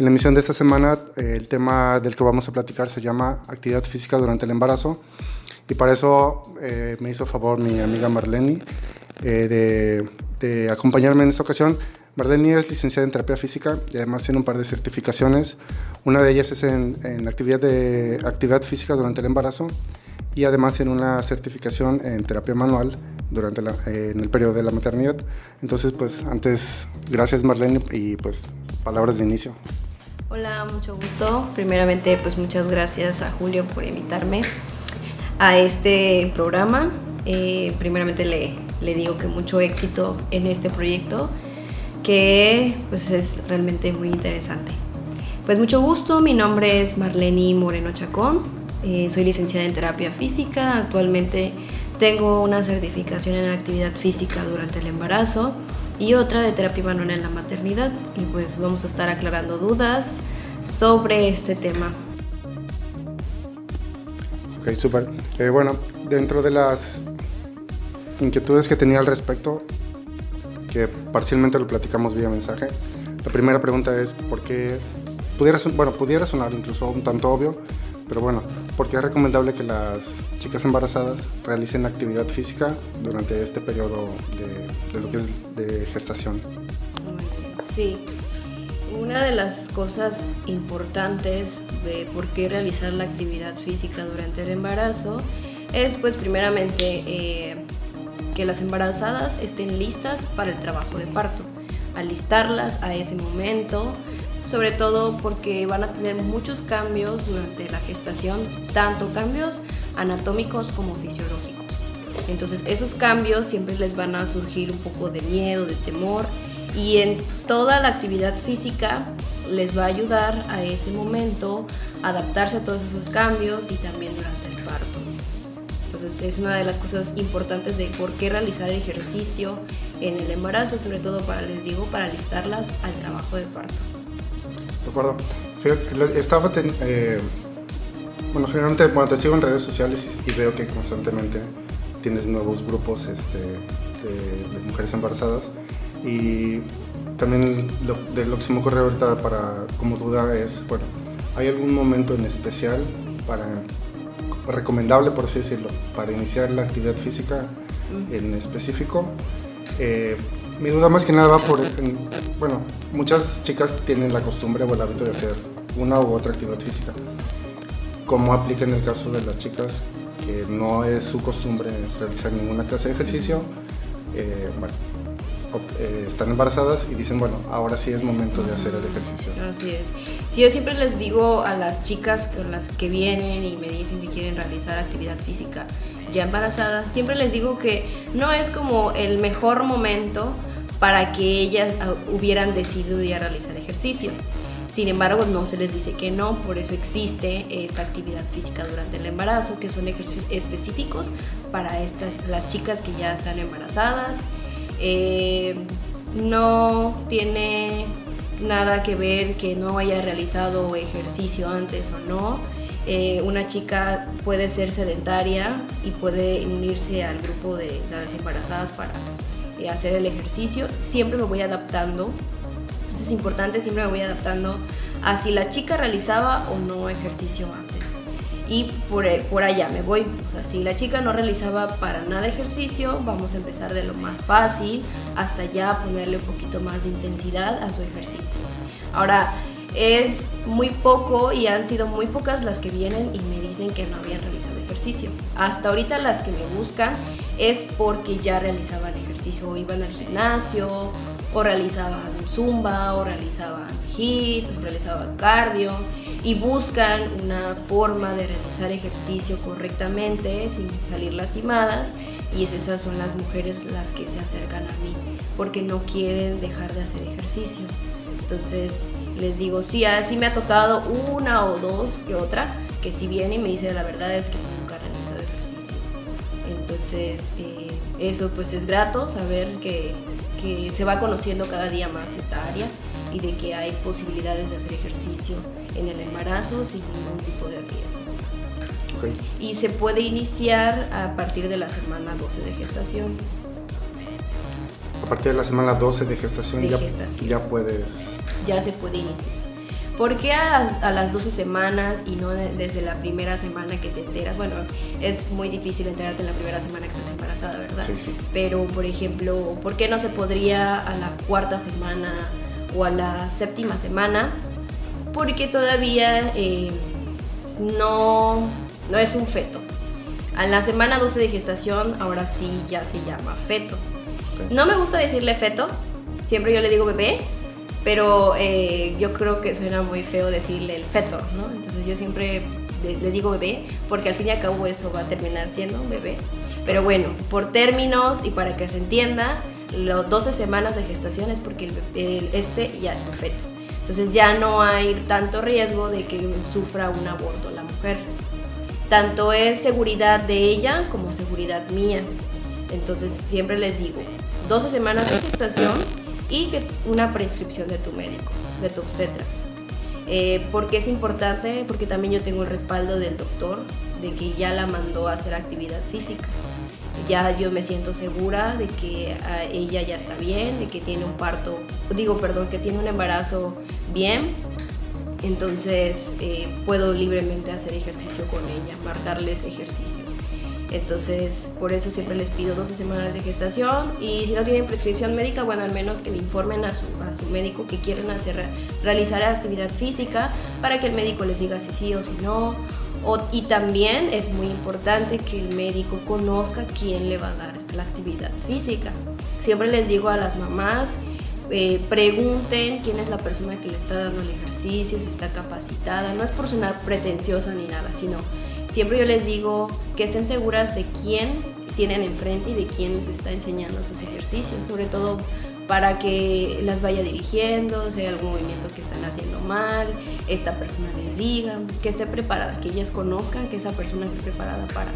En la emisión de esta semana, eh, el tema del que vamos a platicar se llama actividad física durante el embarazo. Y para eso eh, me hizo favor mi amiga Marlene de, de, acompañarme en esta ocasión. Marlene es licenciada en terapia física y además tiene un par de certificaciones. Una de ellas es en, en actividad, de, actividad física durante el embarazo y además tiene una certificación en terapia manual durante la, eh, en el periodo de la maternidad. Entonces, pues antes, gracias Marlene y pues palabras de inicio. Hola, mucho gusto. Primeramente, pues muchas gracias a Julio por invitarme a este programa. Eh, primeramente le, le, digo que mucho éxito en este proyecto, que pues es realmente muy interesante. Pues mucho gusto, mi nombre es Marlene Moreno Chacón, eh, soy licenciada en terapia física, actualmente tengo una certificación en actividad física durante el embarazo y otra de terapia manual en la maternidad y pues vamos a estar aclarando dudas sobre este tema. Ok, súper. Eh, bueno, dentro de las inquietudes que tenía al respecto, que parcialmente lo platicamos vía mensaje, la primera pregunta es por qué, pudiera, bueno, pudiera sonar incluso un tanto obvio, pero bueno, porque es recomendable que las chicas embarazadas realicen actividad física durante este periodo de, de lo que es gestación. Sí, una de las cosas importantes de por qué realizar la actividad física durante el embarazo es pues primeramente eh, que las embarazadas estén listas para el trabajo de parto, alistarlas a ese momento, sobre todo porque van a tener muchos cambios durante la gestación, tanto cambios anatómicos como fisiológicos. Entonces esos cambios siempre les van a surgir un poco de miedo, de temor y en toda la actividad física les va a ayudar a ese momento a adaptarse a todos esos cambios y también durante el parto. Entonces es una de las cosas importantes de por qué realizar ejercicio en el embarazo, sobre todo para, les digo, para alistarlas al trabajo de parto. De acuerdo. Estaba, eh, bueno, generalmente, bueno, te sigo en redes sociales y, veo que constantemente tienes nuevos grupos este, de, mujeres embarazadas y también lo, de lo que se me ocurre ahorita para, como duda es, bueno, ¿hay algún momento en especial para, recomendable, por así decirlo, para iniciar la actividad física en específico? Eh, mi duda más que nada va por, bueno, muchas chicas tienen la costumbre o el hábito de hacer una u otra actividad física. ¿Cómo aplica en el caso de las chicas no es su costumbre realizar ninguna clase de ejercicio? Eh, eh, están embarazadas y dicen, bueno, ahora sí es momento de hacer el ejercicio. Así es. Si yo siempre les digo a las chicas con las que vienen y me dicen que quieren realizar actividad física ya embarazadas, siempre les digo que no es como el mejor momento para que ellas ah, hubieran decidido ya realizar ejercicio. Sin embargo, no se les dice que no, por eso existe esta actividad física durante el embarazo, que son ejercicios específicos para estas, las chicas que ya están embarazadas. Eh, no tiene nada que ver que no haya realizado ejercicio antes o no. Eh, una chica puede ser sedentaria y puede unirse al grupo de las embarazadas para eh, hacer el ejercicio, siempre me voy adaptando. Eso es importante, siempre me voy adaptando a si la chica realizaba o no ejercicio antes. Y por, eh, por allá me voy. O sea, si la chica no realizaba para nada ejercicio, vamos a empezar de lo más fácil hasta ya ponerle un poquito más de intensidad a su ejercicio. Ahora, es muy poco y han sido muy pocas las que vienen y me dicen que no habían realizado ejercicio. Hasta ahorita las que me buscan es porque ya realizaban ejercicio o iban al gimnasio o realizaban zumba o realizaban hit o realizaban cardio y buscan una forma de realizar ejercicio correctamente sin salir lastimadas y esas son las mujeres las que se acercan a mí porque no quieren dejar de hacer ejercicio. Entonces, les digo, sí, así me ha tocado una o dos que otra, que si viene y me dice la verdad es que nunca he realizado ejercicio. Entonces, eh, eso pues es grato saber que, que, se va conociendo cada día más esta área y de que hay posibilidades de hacer ejercicio en el embarazo sin ningún tipo de riesgo. Y se puede iniciar a partir de la semana 12 de gestación. A partir de la semana 12 de gestación, ya, ya puedes ya se puede iniciar. ¿Por qué a, las 12 semanas y no desde la primera semana que te enteras? Bueno, es muy difícil enterarte en la primera semana que estás embarazada, ¿verdad? Sí, sí. Pero, por ejemplo, ¿por qué no se podría a la cuarta semana o a la séptima semana? Porque todavía eh, no, no es un feto. A la semana 12 de gestación, ahora sí ya se llama feto. No me gusta decirle feto, siempre yo le digo bebé, pero eh, yo creo que suena muy feo decirle el feto, ¿no? Entonces yo siempre le, digo bebé, porque al fin y al cabo eso va a terminar siendo un bebé. Pero bueno, por términos y para que se entienda, los 12 semanas de gestación es porque este ya es un feto. Entonces ya no hay tanto riesgo de que sufra un aborto la mujer. Tanto es seguridad de ella como seguridad mía. Entonces siempre les digo, 12 semanas de gestación y una prescripción de tu médico, de tu obstetra. Eh, porque es importante? Porque también yo tengo el respaldo del doctor de que ya la mandó a hacer actividad física. Ya yo me siento segura de que ah, ella ya está bien, de que tiene un parto, digo, perdón, que tiene un embarazo bien. Entonces eh, puedo libremente hacer ejercicio con ella, marcarles ejercicios. Entonces, por eso siempre les pido 12 semanas de gestación y si no tienen prescripción médica, bueno, al menos que le informen a su, a su médico que quieren hacer, realizar actividad física para que el médico les diga si sí o si no. y también es muy importante que el médico conozca quién le va a dar la actividad física. Siempre les digo a las mamás, eh, pregunten quién es la persona que le está dando el ejercicio, si está capacitada. No es por sonar pretenciosa ni nada, sino siempre yo les digo que estén seguras de quién tienen enfrente y de quién les está enseñando sus ejercicios, sobre todo para que las vaya dirigiendo, si hay algún movimiento que están haciendo mal, esta persona les diga, que esté preparada, que ellas conozcan que esa persona esté preparada para,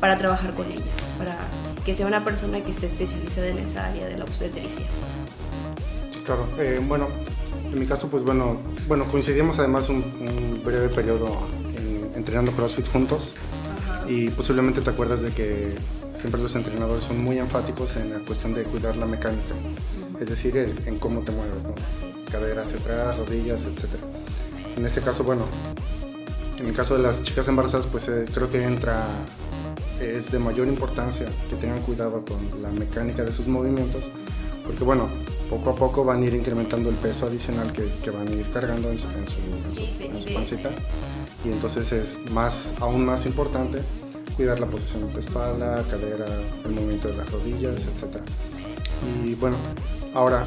para trabajar con ellas, para que sea una persona que esté especializada en esa área de la obstetricia. Claro, eh, bueno, en mi caso, pues bueno, bueno coincidimos además un, un breve periodo entrenando CrossFit juntos. Y posiblemente te acuerdas de que siempre los entrenadores son muy enfáticos en la cuestión de cuidar la mecánica, es decir, en cómo te mueves, ¿no? cadera hacia atrás, rodillas, etc. En este caso, bueno, en el caso de las chicas embarazadas, pues eh, creo que entra, es de mayor importancia que tengan cuidado con la mecánica de sus movimientos, porque bueno, poco a poco van a ir incrementando el peso adicional que, que van a ir cargando en su, en su, en su pancita y entonces es más, aún más importante cuidar la posición de tu espalda, cadera, el movimiento de las rodillas, etc. Y bueno, ahora,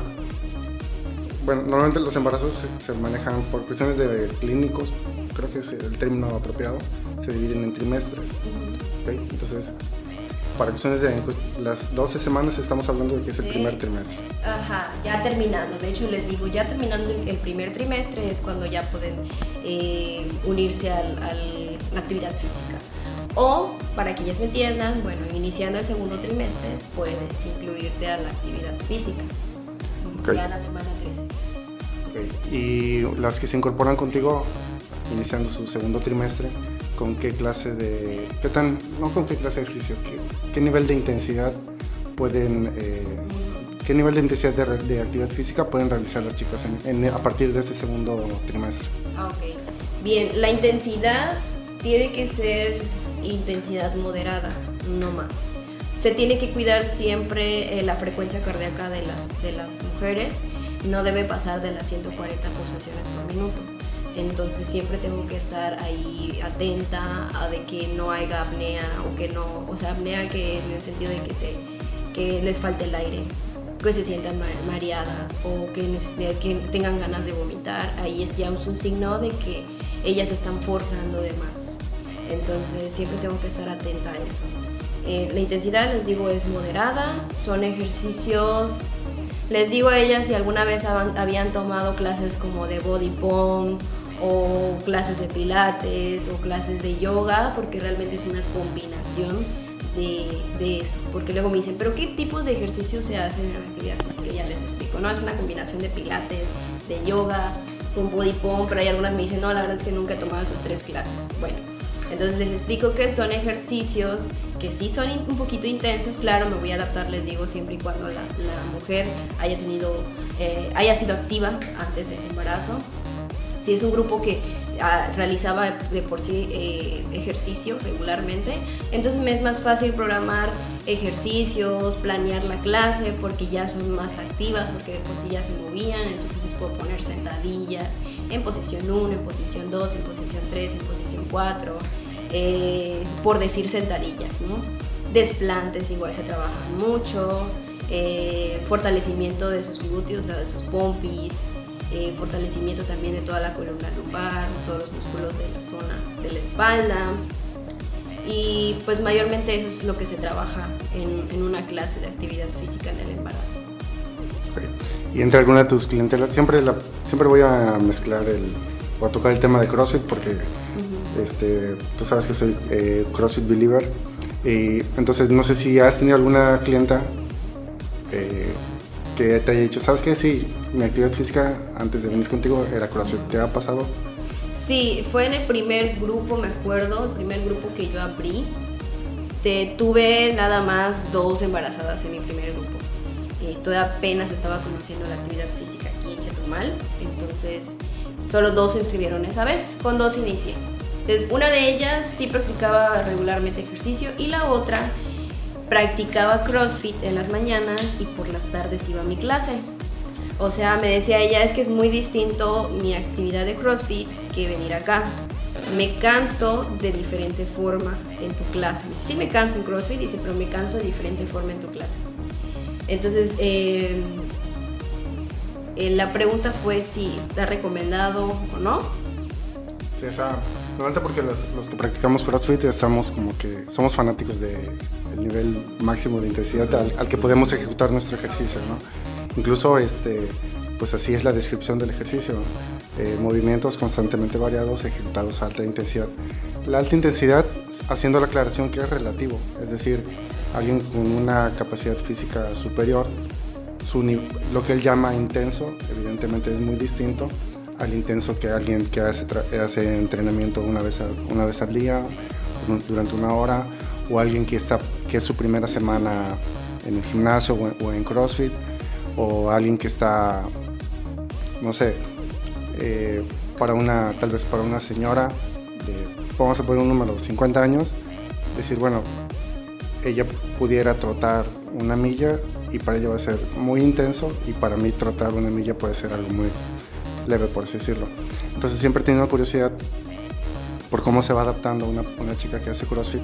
bueno, normalmente los embarazos se, manejan por cuestiones de clínicos, creo que es el término apropiado, se dividen en trimestres. Entonces, para cuestiones de las 12 semanas estamos hablando de que es el primer trimestre. Ajá, ya terminando. De hecho, les digo, ya terminando el primer trimestre es cuando ya pueden eh, unirse a la actividad física. O, para que ellas me entiendan, bueno, iniciando el segundo trimestre, puedes incluirte a la actividad física. Ya la semana 13. Y las que se incorporan contigo, iniciando su segundo trimestre, con qué clase de, qué tan, no con qué clase de ejercicio, qué, nivel de intensidad pueden, eh, qué nivel de intensidad de, actividad física pueden realizar las chicas a partir de este segundo trimestre. Ah, ok. Bien, la intensidad tiene que ser intensidad moderada, no más. Se tiene que cuidar siempre eh, la frecuencia cardíaca de las, de las mujeres, no debe pasar de las 140 pulsaciones por minuto entonces siempre tengo que estar ahí atenta a de que no haya apnea o que no, o sea, apnea que en el sentido de que, se, que les falte el aire, que se sientan mareadas o que, que tengan ganas de vomitar, ahí es ya un signo de que ellas están forzando de más. Entonces siempre tengo que estar atenta a eso. Eh, la intensidad, les digo, es moderada, son ejercicios les digo a ellas si alguna vez habían tomado clases como de body pump o clases de pilates o clases de yoga, porque realmente es una combinación de, eso. Porque luego me dicen, ¿pero qué tipos de ejercicios se hacen en actividad física? Ya les explico, ¿no? Es una combinación de pilates, de yoga, con body pump, pero hay algunas me dicen, no, la verdad es que nunca he tomado esas tres clases. Bueno, entonces les explico que son ejercicios que sí son un poquito intensos, claro, me voy a adaptar, les digo, siempre y cuando la, mujer haya tenido, eh, haya sido activa antes de su embarazo Si es un grupo que ah, realizaba de por sí eh, ejercicio regularmente, entonces me es más fácil programar ejercicios, planear la clase porque ya son más activas, porque de por sí ya se movían, entonces les puedo poner sentadillas en posición 1, en posición 2, en posición 3, en posición 4, eh, por decir sentadillas, ¿no? Desplantes igual se trabajan mucho, eh, fortalecimiento de sus glúteos, o sea, de sus pompis, eh, fortalecimiento también de toda la columna lumbar, todos los músculos de la zona de la espalda. Y pues mayormente eso es lo que se trabaja en, una clase de actividad física en el embarazo. Y entre alguna de tus clientelas, siempre, la, siempre voy a mezclar el, o a tocar el tema de CrossFit porque este, tú sabes que soy eh, CrossFit Believer. Y entonces no sé si has tenido alguna clienta eh, que te haya dicho, ¿sabes qué? Sí, mi actividad física antes de venir contigo era CrossFit. ¿Te ha pasado? Sí, fue en el primer grupo, me acuerdo, el primer grupo que yo abrí. Te, tuve nada más dos embarazadas en mi primer grupo. Y todavía apenas estaba conociendo la actividad física aquí en Chetumal. Entonces, solo dos se inscribieron esa vez. Con dos inicié. Entonces, una de ellas sí practicaba regularmente ejercicio y la otra practicaba CrossFit en las mañanas y por las tardes iba a mi clase. O sea, me decía ella, es que es muy distinto mi actividad de CrossFit que venir acá. Me canso de diferente forma en tu clase. Sí me canso en CrossFit, dice, pero me canso de diferente forma en tu clase. Entonces, eh, eh, la pregunta fue si está recomendado o no. Sí, o sea, porque los, que practicamos CrossFit estamos como que somos fanáticos del nivel máximo de intensidad al, que podemos ejecutar nuestro ejercicio, ¿no? Incluso, este, pues así es la descripción del ejercicio, eh, movimientos constantemente variados ejecutados a alta intensidad. La alta intensidad, haciendo la aclaración que es relativo, es decir, alguien con una capacidad física superior, su, lo que él llama intenso, evidentemente es muy distinto al intenso que alguien que hace, entrenamiento una vez, una vez al día, durante una hora, o alguien que, está, que es su primera semana en el gimnasio o en, CrossFit, o alguien que está, no sé, eh, para una, tal vez para una señora, vamos a poner un número, 50 años, decir, bueno, ella pudiera trotar una milla y para ella va a ser muy intenso y para mí trotar una milla puede ser algo muy leve, por así decirlo. Entonces siempre he tenido curiosidad por cómo se va adaptando una, una chica que hace CrossFit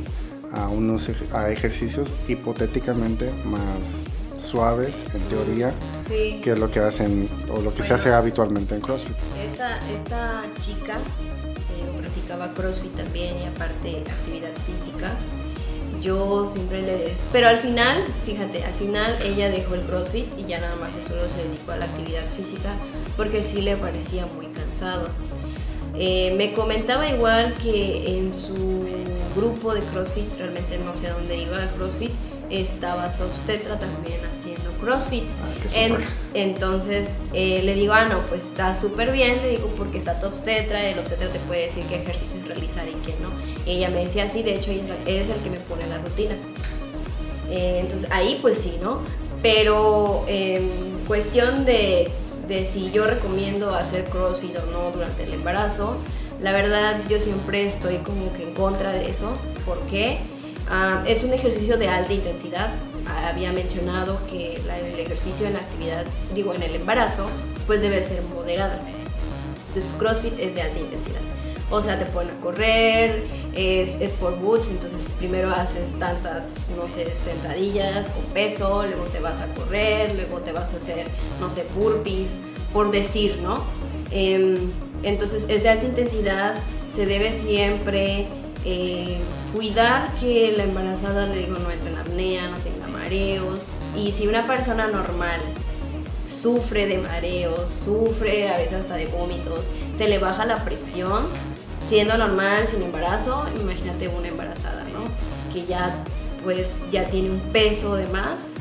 a unos a ejercicios hipotéticamente más suaves en teoría que lo que hacen o lo que se hace habitualmente en CrossFit. Esta, esta chica eh, practicaba CrossFit también y aparte actividad física yo siempre le... Pero al final, fíjate, al final ella dejó el CrossFit y ya nada más solo se dedicó a la actividad física porque sí le parecía muy cansado. Eh, me comentaba igual que en su grupo de CrossFit, realmente no sé a dónde iba el CrossFit, estaba su obstetra también haciendo CrossFit. Ah, entonces eh, le digo, ah, no, pues está súper bien, le digo, porque está tu obstetra, el obstetra te puede decir qué ejercicios realizar y qué no. Ella me decía, sí, de hecho, ella es, el que me pone las rutinas. Eh, entonces ahí pues sí, ¿no? Pero en cuestión de, de si yo recomiendo hacer CrossFit o no durante el embarazo, la verdad yo siempre estoy como que en contra de eso. ¿Por qué? Ah, es un ejercicio de alta intensidad. había mencionado que el ejercicio en la actividad, digo, en el embarazo, pues debe ser moderado. Entonces, CrossFit es de alta intensidad. O sea, te ponen a correr, es, es por boots, entonces primero haces tantas, no sé, sentadillas con peso, luego te vas a correr, luego te vas a hacer, no sé, burpees, por decir, ¿no? Em, entonces es de alta intensidad, se debe siempre eh, cuidar que la embarazada, le digo, no entre en apnea, no tenga mareos. Y si una persona normal sufre de mareos, sufre a veces hasta de vómitos, se le baja la presión, siendo normal, sin embarazo, imagínate una embarazada, ¿no? Que ya pues ya tiene un peso de más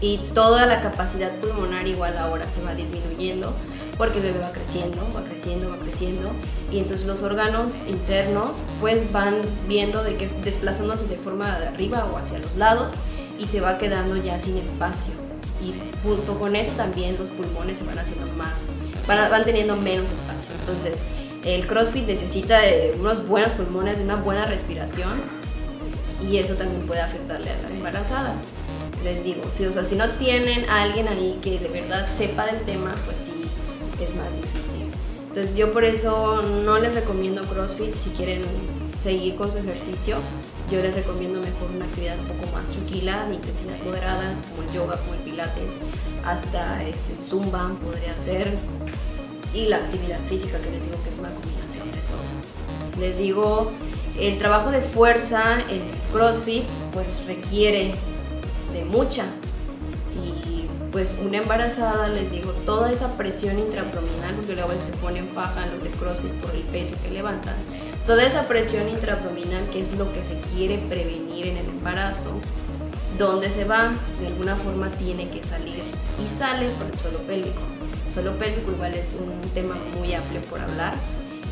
y toda la capacidad pulmonar igual ahora se va disminuyendo porque el bebé va creciendo, va creciendo, va creciendo y entonces los órganos internos pues van viendo de que desplazándose de forma de arriba o hacia los lados y se va quedando ya sin espacio y junto con eso también los pulmones se van haciendo más, van, van teniendo menos espacio. Entonces El CrossFit necesita de unos buenos pulmones, una buena respiración y eso también puede afectarle a la embarazada. Les digo, si no tienen a alguien ahí que de verdad sepa del tema, pues sí, es más difícil. Entonces yo por eso no les recomiendo CrossFit si quieren seguir con su ejercicio. Yo les recomiendo mejor una actividad un poco más tranquila, de intensidad moderada, como el yoga, como el pilates, hasta este, zumba podría ser, y la actividad física, que les digo que es una combinación de todo. Les digo, el trabajo de fuerza en CrossFit pues requiere de mucha. Y pues una embarazada, les digo, toda esa presión intraabdominal, porque luego se pone en faja los de CrossFit por el peso que levantan, toda esa presión intraabdominal que es lo que se quiere prevenir en el embarazo, donde se va, de alguna forma tiene que salir y sale por el suelo pélvico. El suelo pélvico igual es un tema muy amplio por hablar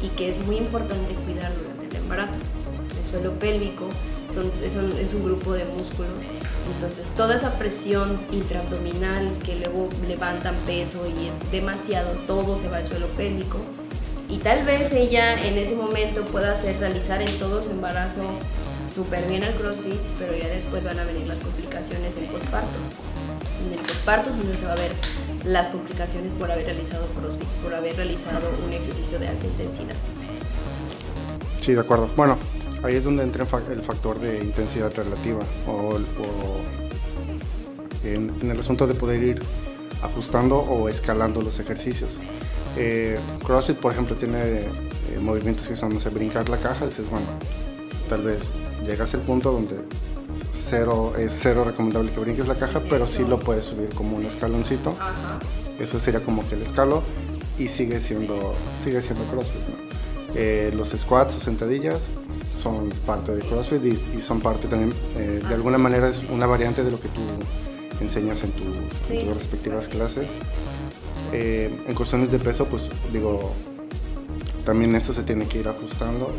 y que es muy importante cuidar durante el embarazo. El suelo pélvico es un grupo de músculos, entonces toda esa presión intraabdominal que luego levantan peso y es demasiado, todo se va al suelo pélvico. Y tal vez ella en ese momento pueda hacer realizar en todo su embarazo súper bien al CrossFit, pero ya después van a venir las complicaciones del posparto. En el posparto es donde se va a ver las complicaciones por haber realizado CrossFit, por haber realizado un ejercicio de alta intensidad. Sí, de acuerdo. Bueno, ahí es donde entra el factor de intensidad relativa o, en, el asunto de poder ir ajustando o escalando los ejercicios. Eh, CrossFit, por ejemplo, tiene eh, movimientos que son, no sé, brincar la caja, dices, bueno, tal vez llegas al punto donde cero, es cero recomendable que brinques la caja, pero sí lo puedes subir como un escaloncito. Eso sería como que el escalo y sigue siendo, sigue siendo CrossFit. Eh, los squats o sentadillas son parte de CrossFit y, son parte también, eh, de alguna manera es una variante de lo que tú enseñas en, tus respectivas clases. Eh, en cuestiones de peso, pues digo, también esto se tiene que ir ajustando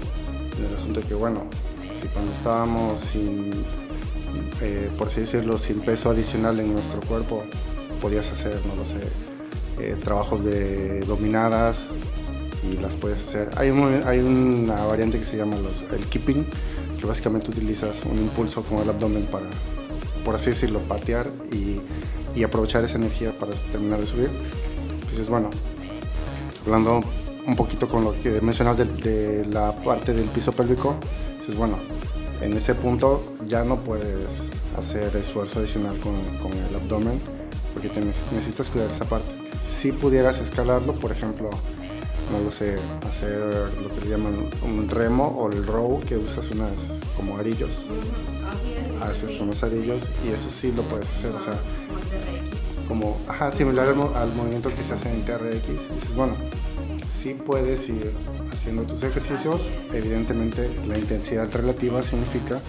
en el asunto de que, bueno, si cuando estábamos sin, eh, por así decirlo, sin peso adicional en nuestro cuerpo, podías hacer, no lo sé, trabajos de dominadas, y las puedes hacer. Hay, hay una variante que se llama el keeping, que básicamente utilizas un impulso con el abdomen para, por así decirlo, patear y, aprovechar esa energía para terminar de subir. Entonces, bueno, hablando un poquito con lo que mencionas de, la parte del piso pélvico, dices, bueno, en ese punto ya no puedes hacer esfuerzo adicional con, con el abdomen porque necesitas cuidar esa parte. Si pudieras escalarlo, por ejemplo, no lo sé, hacer lo que le llaman un remo o el row, que usas unas como arillos. Haces unos arillos y eso sí lo puedes hacer, o sea, como, ajá, similar al, movimiento que se hace en TRX. Dices, bueno, sí puedes ir haciendo tus ejercicios, evidentemente la intensidad relativa significa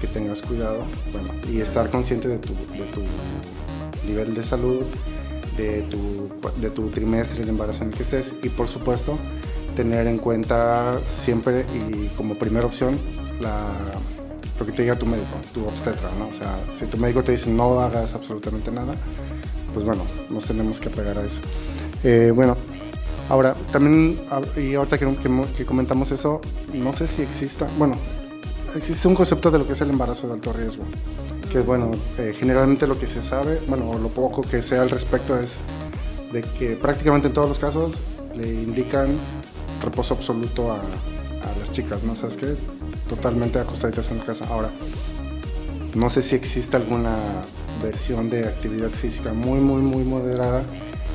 que tengas cuidado, bueno, y estar consciente de tu, de tu nivel de salud, de tu, de tu trimestre de embarazo en el que estés y por supuesto tener en cuenta siempre y como primera opción la, lo que te diga tu médico, tu obstetra, ¿no? O sea, si tu médico te dice no hagas absolutamente nada, pues bueno, nos tenemos que apegar a eso. Eh, bueno, ahora también, y ahorita que, comentamos eso, no sé si exista, bueno, existe un concepto de lo que es el embarazo de alto riesgo que bueno, eh, generalmente lo que se sabe, bueno, lo poco que sea al respecto es de que prácticamente en todos los casos le indican reposo absoluto a, las chicas, ¿no? ¿Sabes qué? Totalmente acostaditas en casa. Ahora, no sé si existe alguna versión de actividad física muy, muy, muy moderada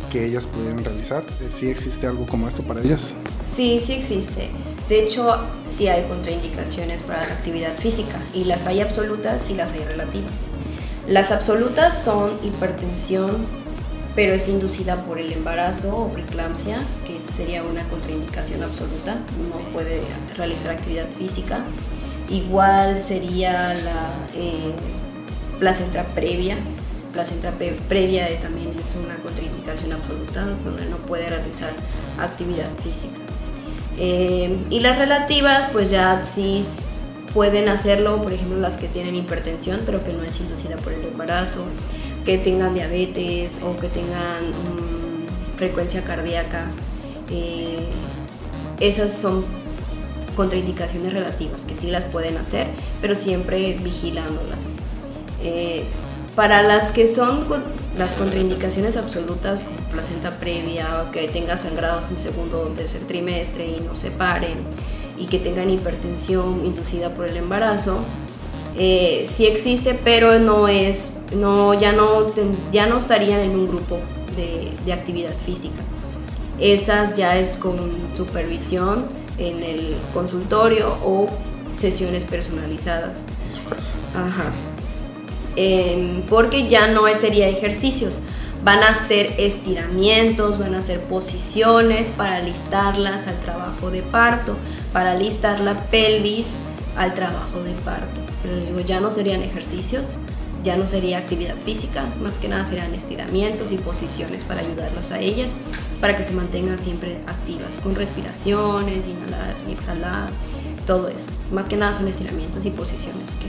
que ellas pudieran realizar. ¿Sí existe algo como esto para ellas? Sí, sí existe. De hecho, sí hay contraindicaciones para la actividad física y las hay absolutas y las hay relativas. Las absolutas son hipertensión, pero es inducida por el embarazo o preeclampsia, que sería una contraindicación absoluta, no puede realizar actividad física. Igual sería la eh, placenta previa, placenta previa también es una contraindicación absoluta, donde no puede realizar actividad física. Eh, y las relativas, pues ya sí pueden hacerlo, por ejemplo, las que tienen hipertensión, pero que no es inducida por el embarazo, que tengan diabetes o que tengan frecuencia cardíaca. Eh, esas son contraindicaciones relativas, que sí las pueden hacer, pero siempre vigilándolas. Eh, para las que son las contraindicaciones absolutas, como placenta previa, que tenga sangrados en segundo o tercer trimestre y no se paren, y que tengan hipertensión inducida por el embarazo, eh, sí existe, pero no es, no, ya, no, ya no estarían en un grupo de, de actividad física. Esas ya es con supervisión en el consultorio o sesiones personalizadas. En su casa. Ajá. Em, porque ya no sería ejercicios, van a ser estiramientos, van a ser posiciones para alistarlas al trabajo de parto, para alistar la pelvis al trabajo de parto. Pero digo, ya no serían ejercicios, ya no sería actividad física, más que nada serían estiramientos y posiciones para ayudarlas a ellas, para que se mantengan siempre activas, con respiraciones, inhalar y exhalar, todo eso. Más que nada son estiramientos y posiciones que,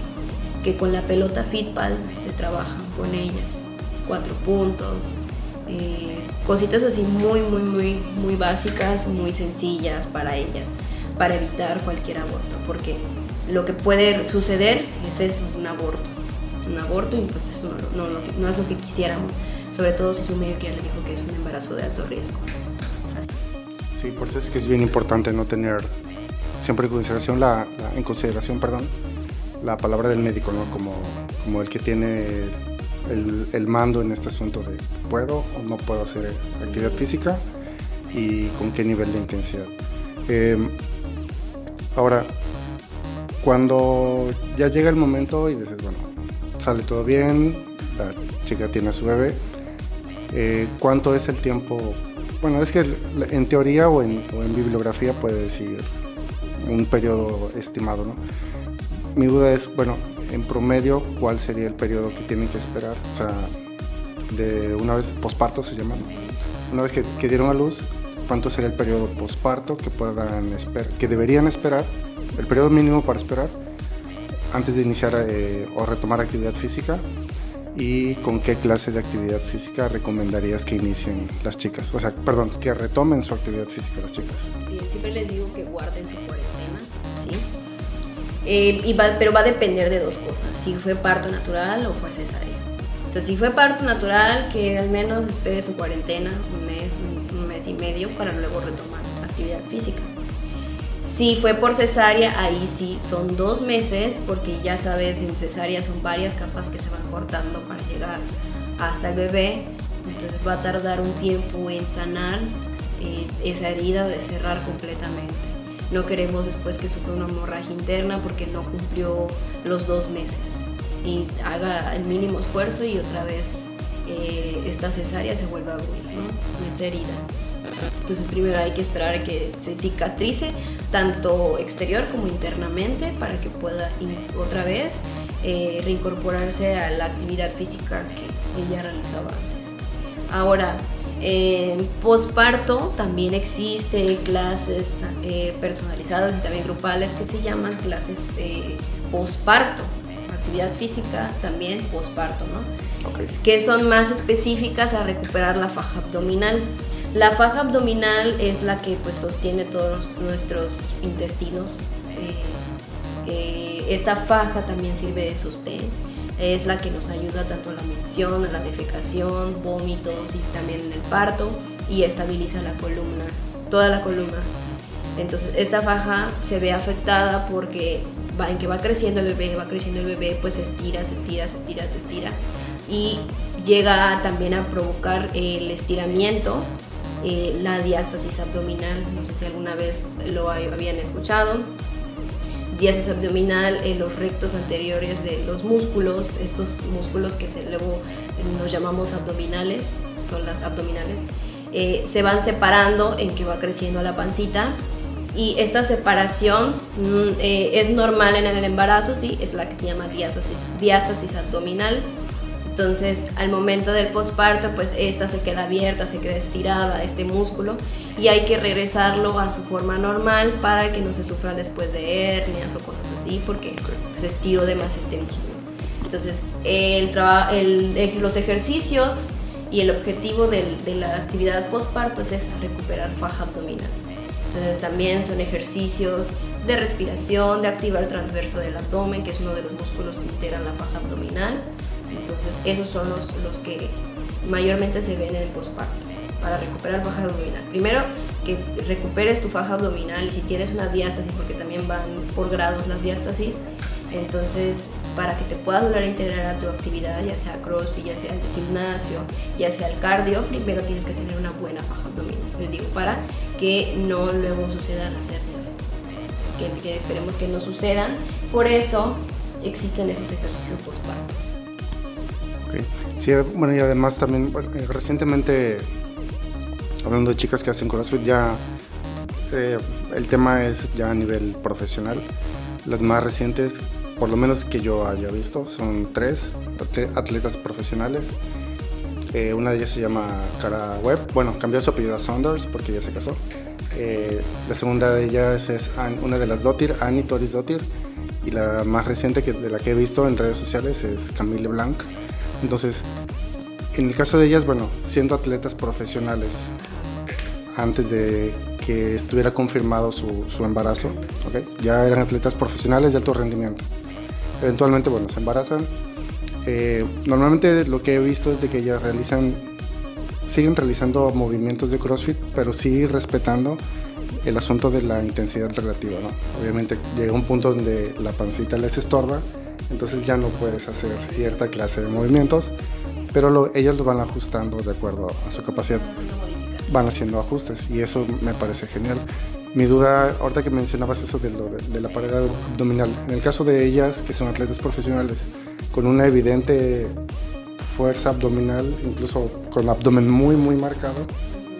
que con la pelota Fitpal se trabajan con ellas. Cuatro puntos, eh, cositas así muy, muy, muy, muy básicas, muy sencillas para ellas, para evitar cualquier aborto, porque lo que puede suceder es eso, un aborto un aborto y pues eso no, no, es lo que quisiéramos, sobre todo si su médico ya le dijo que es un embarazo de alto riesgo. Sí, por eso es que es bien importante no tener siempre en consideración la, en consideración, perdón, la palabra del médico, ¿no? Como, como el que tiene el, el, mando en este asunto de puedo o no puedo hacer actividad física y con qué nivel de intensidad. Em, ahora, cuando ya llega el momento y dices, bueno, sale todo bien, la chica tiene a su bebé. Eh, ¿Cuánto es el tiempo? Bueno, es que en teoría o en, bibliografía puede decir un periodo estimado, ¿no? Mi duda es, bueno, en promedio, ¿cuál sería el periodo que tienen que esperar? O sea, de una vez, posparto se llama, Una vez que, dieron a luz, ¿cuánto sería el periodo posparto que puedan esperar, que deberían esperar? El periodo mínimo para esperar antes de iniciar eh, o retomar actividad física y con qué clase de actividad física recomendarías que inicien las chicas, o sea, perdón, que retomen su actividad física las chicas. Bien, siempre les digo que guarden su cuarentena, ¿sí? Eh, y va, pero va a depender de dos cosas, si fue parto natural o fue cesárea. Entonces, si fue parto natural, que al menos espere su cuarentena, un mes, un mes y medio, para luego retomar actividad física. Si fue por cesárea, ahí sí son dos meses, porque ya sabes, en cesárea son varias capas que se van cortando para llegar hasta el bebé. Entonces va a tardar un tiempo en sanar eh, esa herida, de cerrar completamente. No queremos después que sufra una hemorragia interna porque no cumplió los dos meses y haga el mínimo esfuerzo y otra vez eh, esta cesárea se vuelva a abrir. Esta herida. Entonces primero hay que esperar a que se cicatrice tanto exterior como internamente para que pueda otra vez eh, reincorporarse a la actividad física que ella realizaba antes. Ahora, eh, posparto también existe clases eh, personalizadas y también grupales que se llaman clases eh, posparto, actividad física también posparto, ¿no? Que son más específicas a recuperar la faja abdominal. La faja abdominal es la que pues sostiene todos nuestros intestinos. Eh, eh, esta faja también sirve de sostén. Es la que nos ayuda tanto a la micción, a la defecación, vómitos y también en el parto y estabiliza la columna, toda la columna. Entonces esta faja se ve afectada porque va, en que va creciendo el bebé, va creciendo el bebé, pues se estira, se estira, se estira, se estira y llega también a provocar el estiramiento eh, la diástasis abdominal, no sé si alguna vez lo habían escuchado. Diástasis abdominal en los rectos anteriores de los músculos, estos músculos que se, luego nos llamamos abdominales, son las abdominales, eh, se van separando en que va creciendo la pancita. Y esta separación mm, eh, es normal en el embarazo, sí, es la que se llama diástasis, diástasis abdominal entonces, al momento del posparto, pues esta se queda abierta, se queda estirada, este músculo, y hay que regresarlo a su forma normal para que no se sufra después de hernias o cosas así, porque pues, estiro de más este músculo. Entonces, el, el, los ejercicios y el objetivo de, de la actividad posparto es esa, recuperar faja abdominal. Entonces también son ejercicios de respiración, de activar el transverso del abdomen, que es uno de los músculos que integran la faja abdominal. Entonces esos son los, los que mayormente se ven en el posparto para recuperar faja abdominal. Primero, que recuperes tu faja abdominal y si tienes una diástasis, porque también van por grados las diástasis, entonces para que te puedas volver a integrar a tu actividad, ya sea crossfit, ya sea el gimnasio, ya sea el cardio, primero tienes que tener una buena faja abdominal. Les digo, para que no luego sucedan las hernias, que, que esperemos que no sucedan. Por eso existen esos ejercicios postparto. Sí, bueno, y además también eh, recientemente, hablando de chicas que hacen CrossFit, ya eh, el tema es ya a nivel profesional. Las más recientes por lo menos que yo haya visto, son tres atletas profesionales. Eh, una de ellas se llama Cara Webb, bueno, cambió su apellido a Saunders porque ya se casó. Eh, la segunda de ellas es una de las Dotir, Annie Toris Dotir. Y la más reciente que, de la que he visto en redes sociales es Camille Blanc. Entonces, en el caso de ellas, bueno, siendo atletas profesionales, antes de que estuviera confirmado su, embarazo, ¿okay? ya eran atletas profesionales de alto rendimiento eventualmente, bueno, se embarazan. Eh, normalmente lo que he visto es de que ellas realizan, siguen realizando movimientos de CrossFit, pero sí respetando el asunto de la intensidad relativa, ¿no? Obviamente llega un punto donde la pancita les estorba, entonces ya no puedes hacer cierta clase de movimientos, pero lo, ellos lo van ajustando de acuerdo a su capacidad. Van haciendo ajustes y eso me parece genial. Mi duda, ahorita que mencionabas eso de, lo, de, la pared abdominal, en el caso de ellas, que son atletas profesionales, con una evidente fuerza abdominal, incluso con abdomen muy, muy marcado,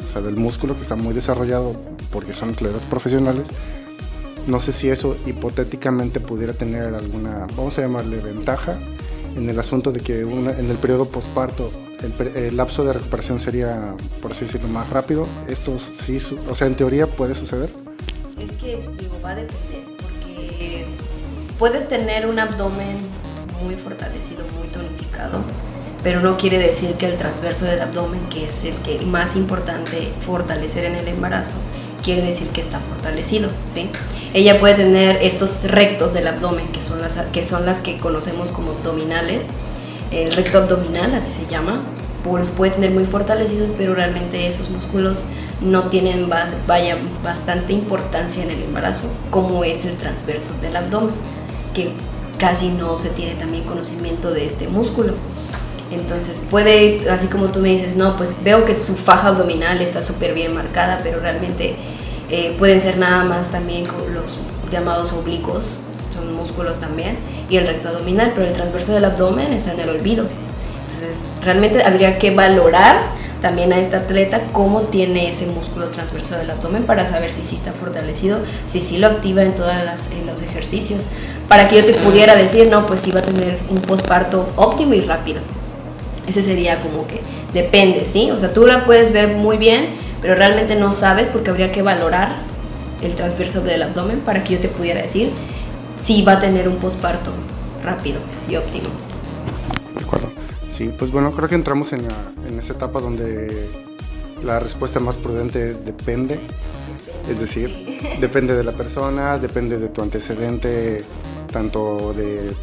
o sea, del músculo que está muy desarrollado porque son atletas profesionales, no sé si eso hipotéticamente pudiera tener alguna, vamos a llamarle ventaja, en el asunto de que en el periodo posparto el, lapso de recuperación sería, por así decirlo, más rápido. Esto sí, o sea, en teoría puede suceder. Es que, digo, va a depender, porque puedes tener un abdomen muy fortalecido, muy tonificado, pero no quiere decir que el transverso del abdomen, que es el que más importante fortalecer en el embarazo, quiere decir que está fortalecido, ¿sí? Ella puede tener estos rectos del abdomen, que son las que, son las que conocemos como abdominales, el recto abdominal, así se llama, pues puede tener muy fortalecidos, pero realmente esos músculos no tienen vaya, bastante importancia en el embarazo, como es el transverso del abdomen, que casi no se tiene también conocimiento de este músculo. Entonces puede, así como tú me dices, no, pues veo que su faja abdominal está súper bien marcada, pero realmente eh, pueden ser nada más también con los llamados oblicuos, son músculos también, y el recto abdominal, pero el transverso del abdomen está en el olvido. Entonces, realmente habría que valorar también a esta atleta cómo tiene ese músculo transverso del abdomen para saber si sí está fortalecido, si sí lo activa en todos los ejercicios, para que yo te pudiera decir, no, pues sí va a tener un posparto óptimo y rápido. Ese sería como que depende, ¿sí? O sea, tú la puedes ver muy bien, pero realmente no sabes porque habría que valorar el transverso del abdomen para que yo te pudiera decir si va a tener un posparto rápido y óptimo. De acuerdo. Sí, pues bueno, creo que entramos en, en esa etapa donde la respuesta más prudente es depende. Es decir, depende de la persona, depende de tu antecedente, tanto de,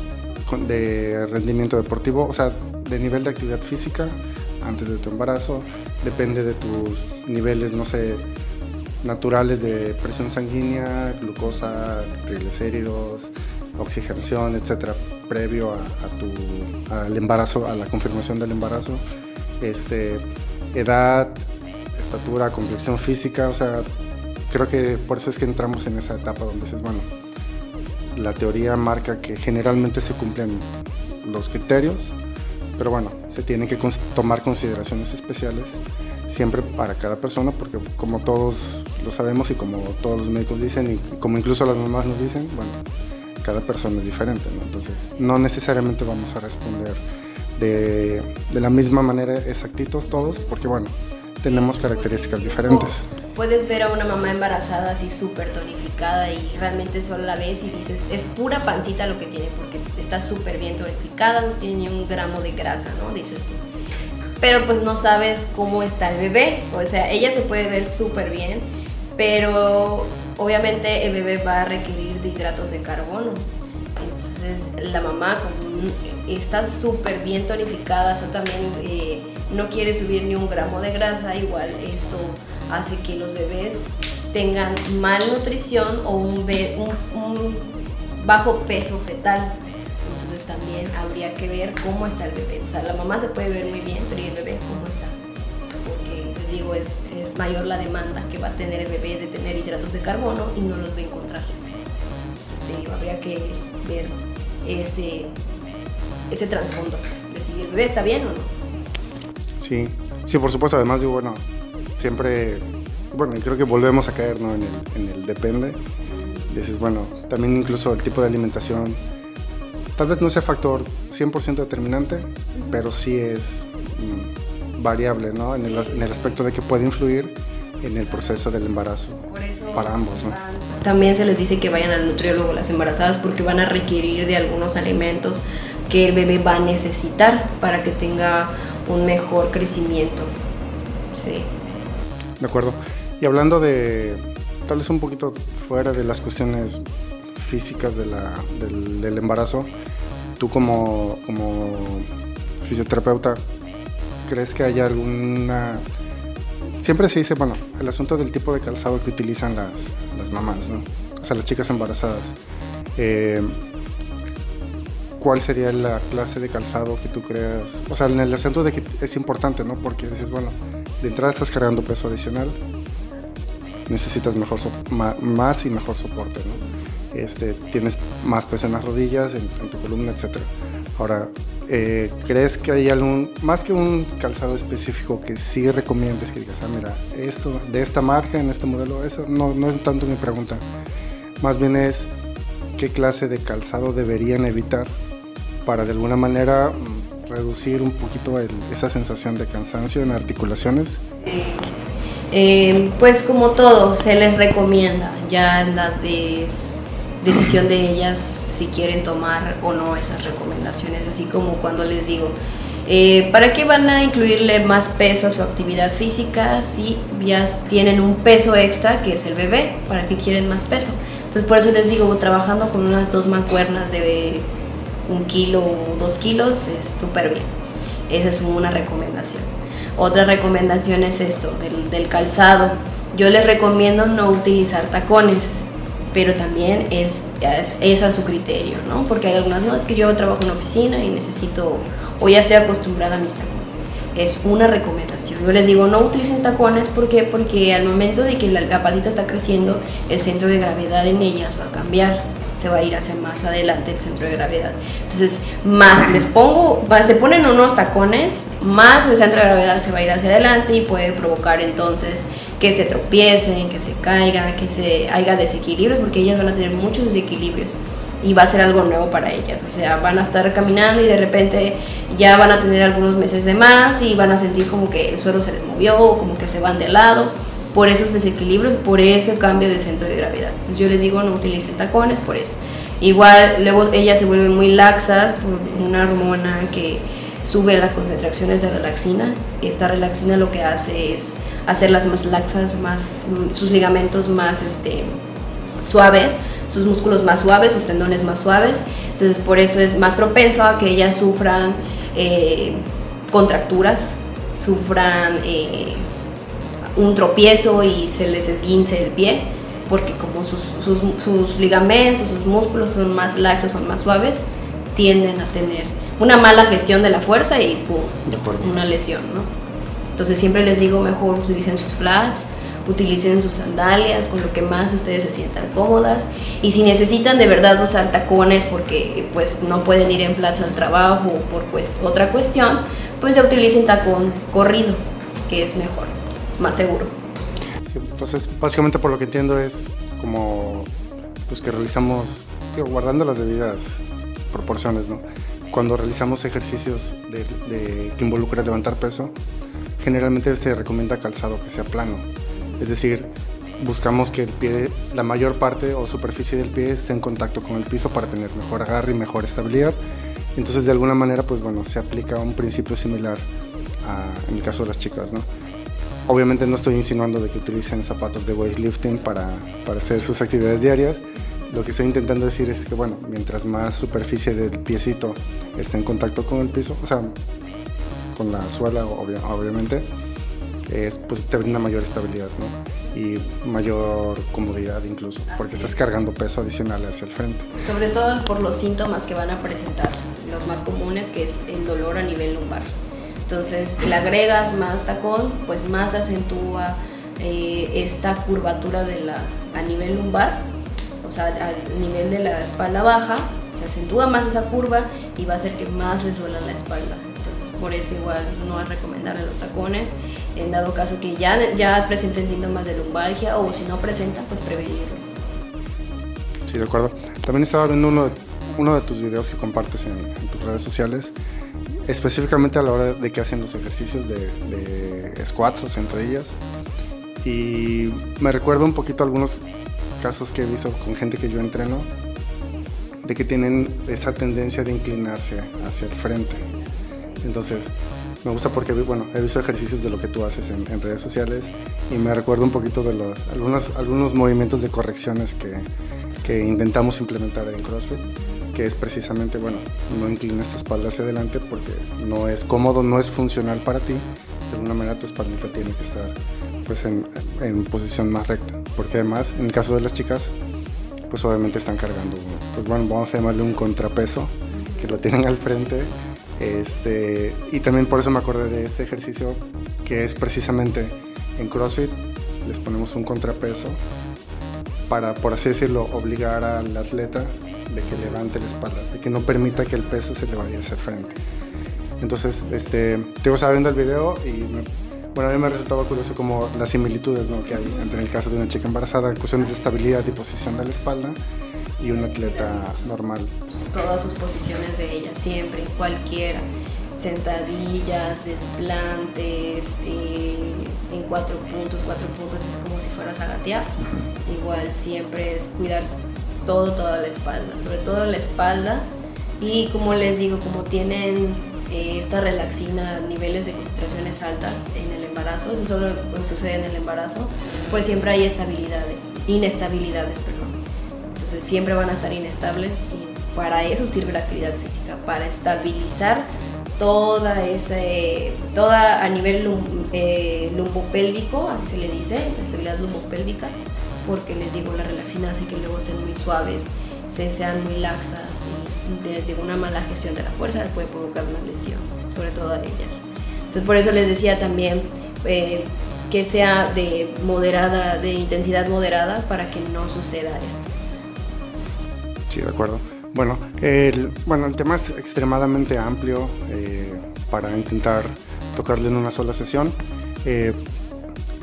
de rendimiento deportivo, o sea, de nivel de actividad física antes de tu embarazo, depende de tus niveles, no sé, naturales de presión sanguínea, glucosa, triglicéridos, oxigenación, etcétera, previo a, tu, al embarazo, a la confirmación del embarazo, este, edad, estatura, complexión física, o sea, creo que por eso es que entramos en esa etapa donde dices, bueno, la teoría marca que generalmente se cumplen los criterios, pero bueno, se tienen que tomar consideraciones especiales siempre para cada persona, porque como todos lo sabemos y como todos los médicos dicen y como incluso las mamás nos dicen, bueno, cada persona es diferente. Entonces, no necesariamente vamos a responder de, de la misma manera exactitos todos, porque bueno, tenemos características diferentes. Puedes ver a una mamá embarazada así súper tonificada y realmente solo la ves y dices, es pura pancita lo que tiene porque está súper bien tonificada, no tiene un gramo de grasa, ¿no? Dices tú. Pero pues no sabes cómo está el bebé, o sea, ella se puede ver súper bien, pero obviamente el bebé va a requerir de hidratos de carbono. Entonces la mamá está súper bien tonificada, está también eh, no quiere subir ni un gramo de grasa, igual esto hace que los bebés tengan malnutrición o un, bajo peso fetal. Entonces también habría que ver cómo está el bebé. O sea, la mamá se puede ver muy bien, pero ¿y el bebé cómo está? Porque les digo, es, mayor la demanda que va a tener el bebé de tener hidratos de carbono y no los va a encontrar. Entonces habría que ver ese, ese trasfondo de si el bebé está bien o no. Sí, sí, por supuesto. Además, digo, bueno, siempre, bueno, creo que volvemos a caer ¿no? en, el, en el depende. Dices, bueno, también incluso el tipo de alimentación, tal vez no sea factor 100% determinante, pero sí es mm, variable, ¿no? En el, en el, aspecto de que puede influir en el proceso del embarazo para ambos, ¿no? También se les dice que vayan al nutriólogo las embarazadas porque van a requerir de algunos alimentos que el bebé va a necesitar para que tenga un mejor crecimiento. Sí. De acuerdo. Y hablando de, tal vez un poquito fuera de las cuestiones físicas del, embarazo, tú como, fisioterapeuta, ¿crees que hay alguna... Siempre se dice, bueno, el asunto del tipo de calzado que utilizan las, las mamás, ¿no? O sea, las chicas embarazadas. Eh, cuál sería la clase de calzado que tú creas. O sea, en el asunto de que es importante, ¿no? Porque dices, bueno, de entrada estás cargando peso adicional, necesitas mejor más y mejor soporte, ¿no? Este, tienes más peso en las rodillas, en, tu columna, etc. Ahora, eh, ¿crees que hay algún, más que un calzado específico que sí recomiendes que digas, ah, mira, esto, de esta marca, en este modelo, eso no, no es tanto mi pregunta. Más bien es, ¿qué clase de calzado deberían evitar para de alguna manera mm, reducir un poquito esa sensación de cansancio en articulaciones? Eh, pues como todo, se les recomienda, ya en la decisión de ellas si quieren tomar o no esas recomendaciones, así como cuando les digo, eh, ¿para qué van a incluirle más peso a su actividad física si ya tienen un peso extra que es el bebé? ¿Para qué quieren más peso? Entonces por eso les digo, trabajando con unas dos mancuernas de un kilo o dos kilos es súper bien. Esa es una recomendación. Otra recomendación es esto, del, calzado. Yo les recomiendo no utilizar tacones, pero también es, es, a su criterio, ¿no? Porque hay algunas, no, es que yo trabajo en oficina y necesito, o ya estoy acostumbrada a mis tacones. Es una recomendación. Yo les digo, no utilicen tacones, ¿por qué? Porque al momento de que la, la está creciendo, el centro de gravedad en ellas va a cambiar se va a ir hacia más adelante el centro de gravedad. Entonces, más les pongo, se ponen unos tacones, más el centro de gravedad se va a ir hacia adelante y puede provocar entonces que se tropiecen, que se caigan, que se haya desequilibrios, porque ellas van a tener muchos desequilibrios y va a ser algo nuevo para ellas. O sea, van a estar caminando y de repente ya van a tener algunos meses de más y van a sentir como que el suelo se les movió como que se van de lado por esos desequilibrios, por ese cambio de centro de gravedad. Entonces yo les digo no utilicen tacones por eso. Igual luego ellas se vuelven muy laxas por una hormona que sube las concentraciones de relaxina. Esta relaxina lo que hace es hacerlas más laxas, más, sus ligamentos más este, suaves, sus músculos más suaves, sus tendones más suaves. Entonces por eso es más propenso a que ellas sufran eh, contracturas, sufran eh, un tropiezo y se les esguince el pie, porque como sus, ligamentos, sus músculos son más laxos, son más suaves, tienden a tener una mala gestión de la fuerza y ¡pum! una lesión, ¿no? Entonces siempre les digo, mejor utilicen sus flats, utilicen sus sandalias con lo que más ustedes se sientan cómodas y si necesitan de verdad usar tacones porque pues no pueden ir en flats al trabajo o por otra cuestión, pues ya utilicen tacón corrido, que es mejor más seguro. entonces, básicamente por lo que entiendo es como pues que realizamos, guardando las debidas proporciones, ¿no? Cuando realizamos ejercicios de, que involucran levantar peso, generalmente se recomienda calzado que sea plano. Es decir, buscamos que el pie, la mayor parte o superficie del pie esté en contacto con el piso para tener mejor agarre y mejor estabilidad. Entonces, de alguna manera, pues bueno, se aplica un principio similar a, en el caso de las chicas, ¿no? Obviamente no estoy insinuando de que utilicen zapatos de weightlifting para, para hacer sus actividades diarias. Lo que estoy intentando decir es que, bueno, mientras más superficie del piecito esté en contacto con el piso, o sea, con la suela obviamente, es, pues te brinda mayor estabilidad, ¿no? y mayor comodidad incluso, porque estás cargando peso adicional hacia el frente. Sobre todo por los síntomas que van a presentar, los más comunes que es el dolor a nivel lumbar. Entonces, le agregas más tacón, pues más acentúa eh, esta curvatura de la, a nivel lumbar, o sea, a nivel de la espalda baja, se acentúa más esa curva y va a hacer que más les duela la espalda. Entonces, por eso igual no es recomendarle los tacones en dado caso que ya, ya presenten síntomas de lumbalgia o si no presentan, pues prevenirlo. Sí, de acuerdo. También estaba viendo uno de, uno de tus videos que compartes en, tus redes sociales, específicamente a la hora de que hacen los ejercicios de, de squats o sentadillas. Y me recuerdo un poquito algunos casos que he visto con gente que yo entreno, de que tienen esa tendencia de inclinarse hacia el frente. Entonces, me gusta porque, bueno, he visto ejercicios de lo que tú haces en, redes sociales y me recuerdo un poquito de los, algunos, algunos movimientos de correcciones que, que intentamos implementar en CrossFit, que es precisamente, bueno, no inclines tu espalda hacia adelante porque no es cómodo, no es funcional para ti. De alguna manera tu espaldita tiene que estar pues en, en posición más recta, porque además, en el caso de las chicas, pues obviamente están cargando, pues bueno, vamos a llamarle un contrapeso, que lo tienen al frente. Este, y también por eso me acordé de este ejercicio que es precisamente en CrossFit, les ponemos un contrapeso para, por así decirlo, obligar al atleta de que levante la espalda, de que no permita que el peso se le vaya hacia el frente. Entonces, este, te estaba viendo el video y bueno, a mí me resultaba curioso como las similitudes ¿no? que hay entre el caso de una chica embarazada, cuestiones de estabilidad y posición de la espalda y un atleta normal. Todas sus posiciones de ella, siempre, cualquiera. Sentadillas, desplantes, eh, en cuatro puntos, cuatro puntos es como si fueras a gatear. Igual siempre es cuidar todo, toda la espalda, sobre todo la espalda. Y como les digo, como tienen eh, esta relaxina, niveles de concentraciones altas en el embarazo, eso solo sucede en el embarazo, pues siempre hay estabilidades, inestabilidades, perdón entonces siempre van a estar inestables y para eso sirve la actividad física, para estabilizar toda ese, toda a nivel eh, lumbopélvico, así se le dice, estabilidad lumbopélvica, porque les digo, la relaxina hace que luego estén muy suaves, se sean muy laxas y les digo, una mala gestión de la fuerza puede provocar una lesión, sobre todo a ellas. Entonces por eso les decía también eh, que sea de moderada, de intensidad moderada para que no suceda esto. Sí, de acuerdo. Bueno, el, bueno, el tema es extremadamente amplio eh, para intentar tocarlo en una sola sesión. Eh,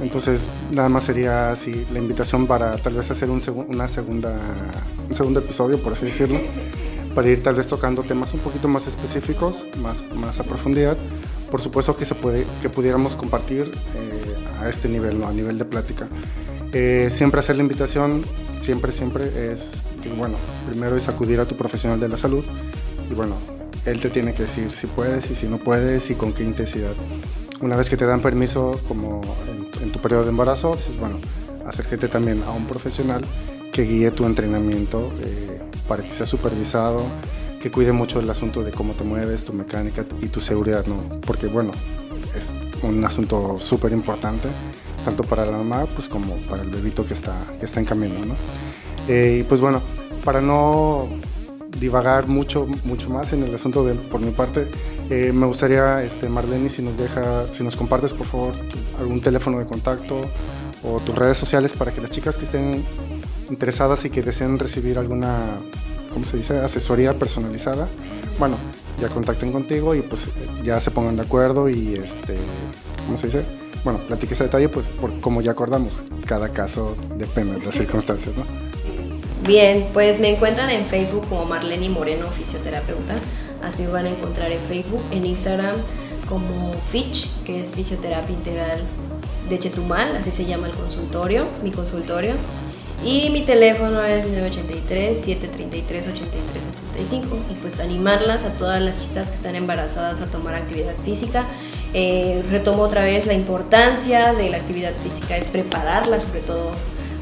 entonces, nada más sería así la invitación para tal vez hacer un, una segunda, un segundo episodio, por así decirlo, para ir tal vez tocando temas un poquito más específicos, más, más a profundidad. Por supuesto que, se puede, que pudiéramos compartir eh, a este nivel, ¿no? a nivel de plática. siempre hacer la invitación, siempre, siempre es bueno, primero es acudir a tu profesional de la salud y bueno, él te tiene que decir si puedes y si no puedes y con qué intensidad. Una vez que te dan permiso, como en, tu periodo de embarazo, dices, bueno, acércate también a un profesional que guíe tu entrenamiento eh, para que sea supervisado, que cuide mucho el asunto de cómo te mueves, tu mecánica y tu seguridad, ¿no? Porque bueno, es un asunto súper importante, tanto para la mamá pues como para el bebito que está, que está en camino, ¿no? Eh, y pues bueno, para no divagar mucho, mucho más en el asunto de, por mi parte, eh, me gustaría, este, Marlene, si nos deja, si nos compartes por favor algún teléfono de contacto o tus redes sociales para que las chicas que estén interesadas y que deseen recibir alguna, ¿cómo se dice?, asesoría personalizada, bueno, ya contacten contigo y pues ya se pongan de acuerdo y, este, ¿cómo se dice? Bueno, platiques a detalle, pues por, como ya acordamos, cada caso depende de las circunstancias, ¿no? Bien, pues me encuentran en Facebook como Marlene Moreno, fisioterapeuta. Así me van a encontrar en Facebook, en Instagram como Fitch, que es fisioterapia integral de Chetumal, así se llama el consultorio, mi consultorio. Y mi teléfono es 983-733-8375. Y pues animarlas a todas las chicas que están embarazadas a tomar actividad física Eh, retomo otra vez la importancia de la actividad física, es prepararla sobre todo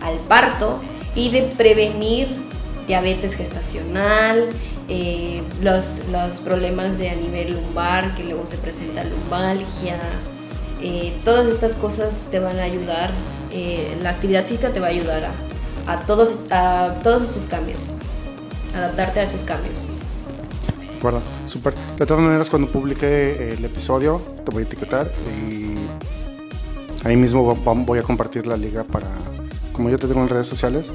al parto y de prevenir diabetes gestacional, eh, los, los, problemas de a nivel lumbar, que luego se presenta lumbalgia, eh, todas estas cosas te van a ayudar, la actividad física te va a ayudar a, a, todos, a todos estos cambios, adaptarte a esos cambios acuerdo, súper. De todas maneras, cuando publique el episodio, te voy a etiquetar y ahí mismo voy a compartir la liga para, como yo te tengo en redes sociales,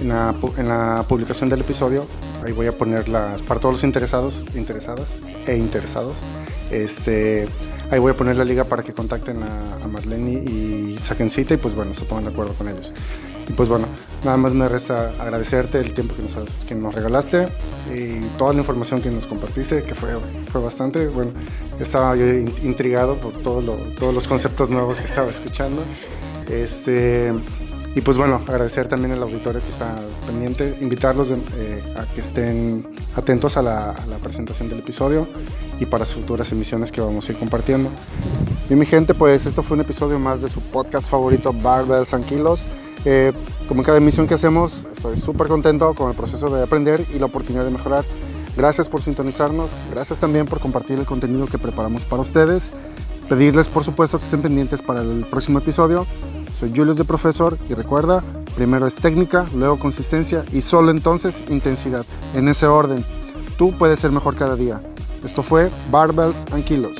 en la, en la publicación del episodio, ahí voy a ponerlas para todos los interesados, interesadas e interesados. Este, ahí voy a poner la liga para que contacten a, a Marlene y saquen cita y pues bueno, se pongan de acuerdo con ellos. Y pues bueno, nada más me resta agradecerte el tiempo que nos, que nos regalaste y toda la información que nos compartiste, que fue, fue bastante. Bueno, estaba yo intrigado por todo todos los conceptos nuevos que estaba escuchando. Este, y pues bueno, agradecer también al auditorio que está pendiente, invitarlos eh, a que estén atentos a la, presentación del episodio y para sus futuras emisiones que vamos a ir compartiendo. Y mi gente, pues esto fue un episodio más de su podcast favorito, Barbells Anquilos. Eh, como en cada emisión que hacemos, estoy súper contento con el proceso de aprender y la oportunidad de mejorar. Gracias por sintonizarnos, gracias también por compartir el contenido que preparamos para ustedes. Pedirles por supuesto que estén pendientes para el próximo episodio. Soy Julius de Profesor y recuerda, primero es técnica, luego consistencia y solo entonces intensidad. En ese orden, tú puedes ser mejor cada día. Esto fue Barbells and Kilos.